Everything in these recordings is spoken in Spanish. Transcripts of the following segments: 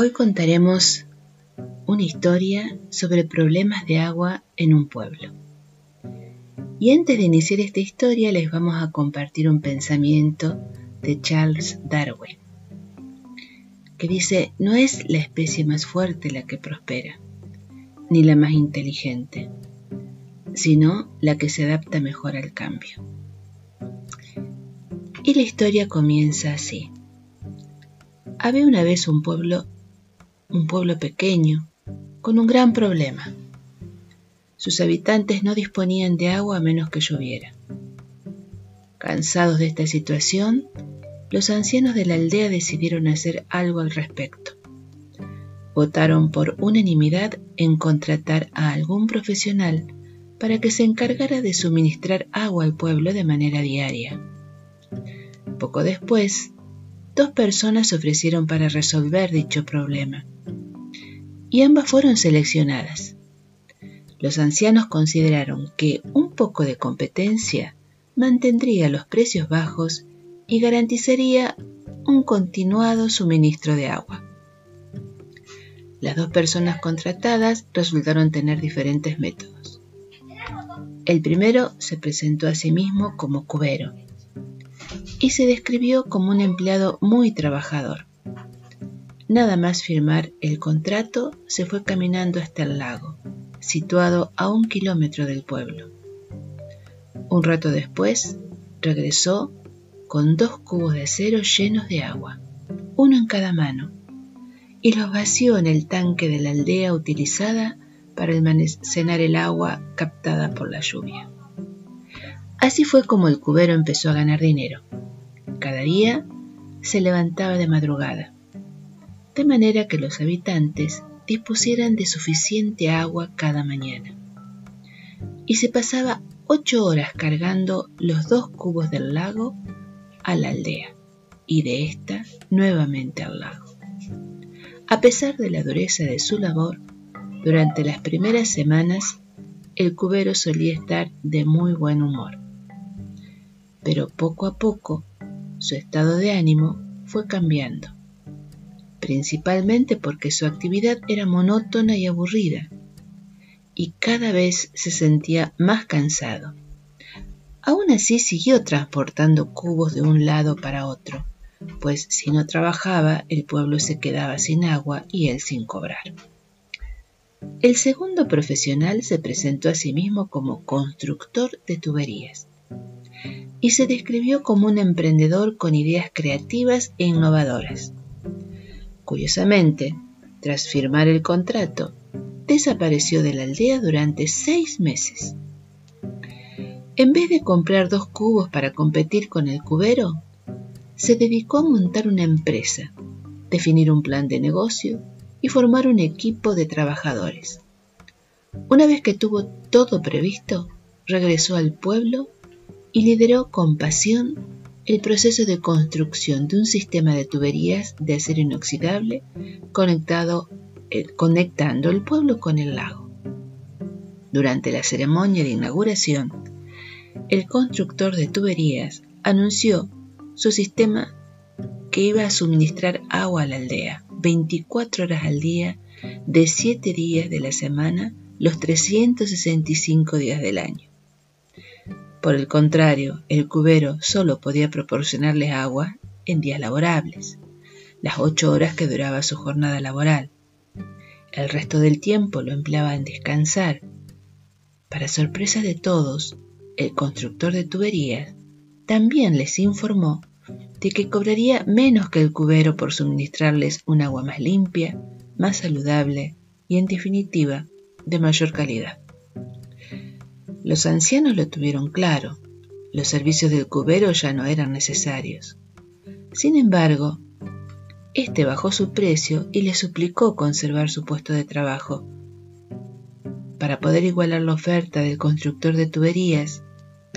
Hoy contaremos una historia sobre problemas de agua en un pueblo. Y antes de iniciar esta historia les vamos a compartir un pensamiento de Charles Darwin, que dice, no es la especie más fuerte la que prospera, ni la más inteligente, sino la que se adapta mejor al cambio. Y la historia comienza así. Había una vez un pueblo un pueblo pequeño, con un gran problema. Sus habitantes no disponían de agua a menos que lloviera. Cansados de esta situación, los ancianos de la aldea decidieron hacer algo al respecto. Votaron por unanimidad en contratar a algún profesional para que se encargara de suministrar agua al pueblo de manera diaria. Poco después, dos personas se ofrecieron para resolver dicho problema y ambas fueron seleccionadas. Los ancianos consideraron que un poco de competencia mantendría los precios bajos y garantizaría un continuado suministro de agua. Las dos personas contratadas resultaron tener diferentes métodos. El primero se presentó a sí mismo como cubero y se describió como un empleado muy trabajador. Nada más firmar el contrato, se fue caminando hasta el lago, situado a un kilómetro del pueblo. Un rato después, regresó con dos cubos de acero llenos de agua, uno en cada mano, y los vació en el tanque de la aldea utilizada para almacenar el agua captada por la lluvia. Así fue como el cubero empezó a ganar dinero. Cada día se levantaba de madrugada de manera que los habitantes dispusieran de suficiente agua cada mañana. Y se pasaba ocho horas cargando los dos cubos del lago a la aldea y de ésta nuevamente al lago. A pesar de la dureza de su labor, durante las primeras semanas el cubero solía estar de muy buen humor. Pero poco a poco su estado de ánimo fue cambiando principalmente porque su actividad era monótona y aburrida, y cada vez se sentía más cansado. Aún así siguió transportando cubos de un lado para otro, pues si no trabajaba el pueblo se quedaba sin agua y él sin cobrar. El segundo profesional se presentó a sí mismo como constructor de tuberías y se describió como un emprendedor con ideas creativas e innovadoras. Curiosamente, tras firmar el contrato, desapareció de la aldea durante seis meses. En vez de comprar dos cubos para competir con el cubero, se dedicó a montar una empresa, definir un plan de negocio y formar un equipo de trabajadores. Una vez que tuvo todo previsto, regresó al pueblo y lideró con pasión el proceso de construcción de un sistema de tuberías de acero inoxidable eh, conectando el pueblo con el lago. Durante la ceremonia de inauguración, el constructor de tuberías anunció su sistema que iba a suministrar agua a la aldea 24 horas al día de 7 días de la semana los 365 días del año. Por el contrario, el cubero solo podía proporcionarles agua en días laborables, las ocho horas que duraba su jornada laboral. El resto del tiempo lo empleaba en descansar. Para sorpresa de todos, el constructor de tuberías también les informó de que cobraría menos que el cubero por suministrarles un agua más limpia, más saludable y en definitiva de mayor calidad. Los ancianos lo tuvieron claro. Los servicios del cubero ya no eran necesarios. Sin embargo, este bajó su precio y le suplicó conservar su puesto de trabajo. Para poder igualar la oferta del constructor de tuberías,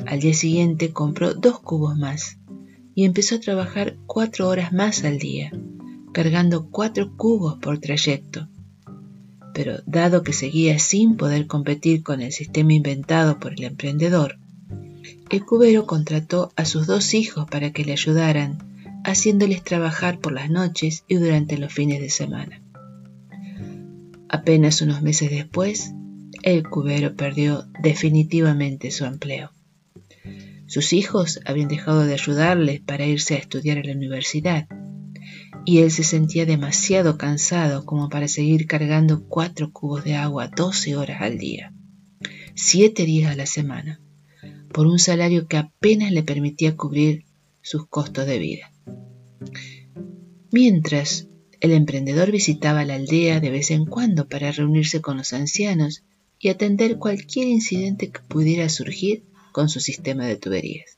al día siguiente compró dos cubos más y empezó a trabajar cuatro horas más al día, cargando cuatro cubos por trayecto pero dado que seguía sin poder competir con el sistema inventado por el emprendedor, el cubero contrató a sus dos hijos para que le ayudaran, haciéndoles trabajar por las noches y durante los fines de semana. Apenas unos meses después, el cubero perdió definitivamente su empleo. Sus hijos habían dejado de ayudarle para irse a estudiar a la universidad, y él se sentía demasiado cansado como para seguir cargando cuatro cubos de agua 12 horas al día, siete días a la semana, por un salario que apenas le permitía cubrir sus costos de vida. Mientras, el emprendedor visitaba la aldea de vez en cuando para reunirse con los ancianos y atender cualquier incidente que pudiera surgir con su sistema de tuberías.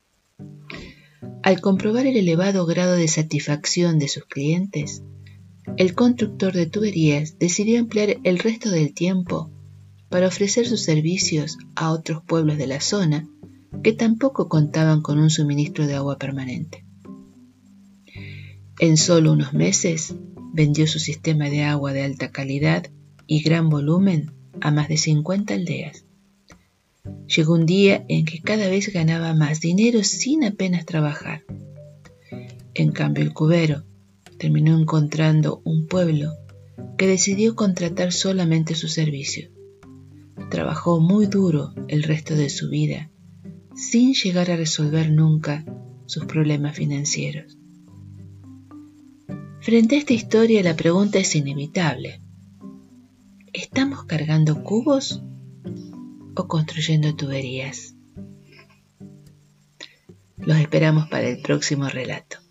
Al comprobar el elevado grado de satisfacción de sus clientes, el constructor de tuberías decidió emplear el resto del tiempo para ofrecer sus servicios a otros pueblos de la zona que tampoco contaban con un suministro de agua permanente. En solo unos meses vendió su sistema de agua de alta calidad y gran volumen a más de 50 aldeas. Llegó un día en que cada vez ganaba más dinero sin apenas trabajar. En cambio el cubero terminó encontrando un pueblo que decidió contratar solamente su servicio. Trabajó muy duro el resto de su vida sin llegar a resolver nunca sus problemas financieros. Frente a esta historia la pregunta es inevitable. ¿Estamos cargando cubos o construyendo tuberías? Los esperamos para el próximo relato.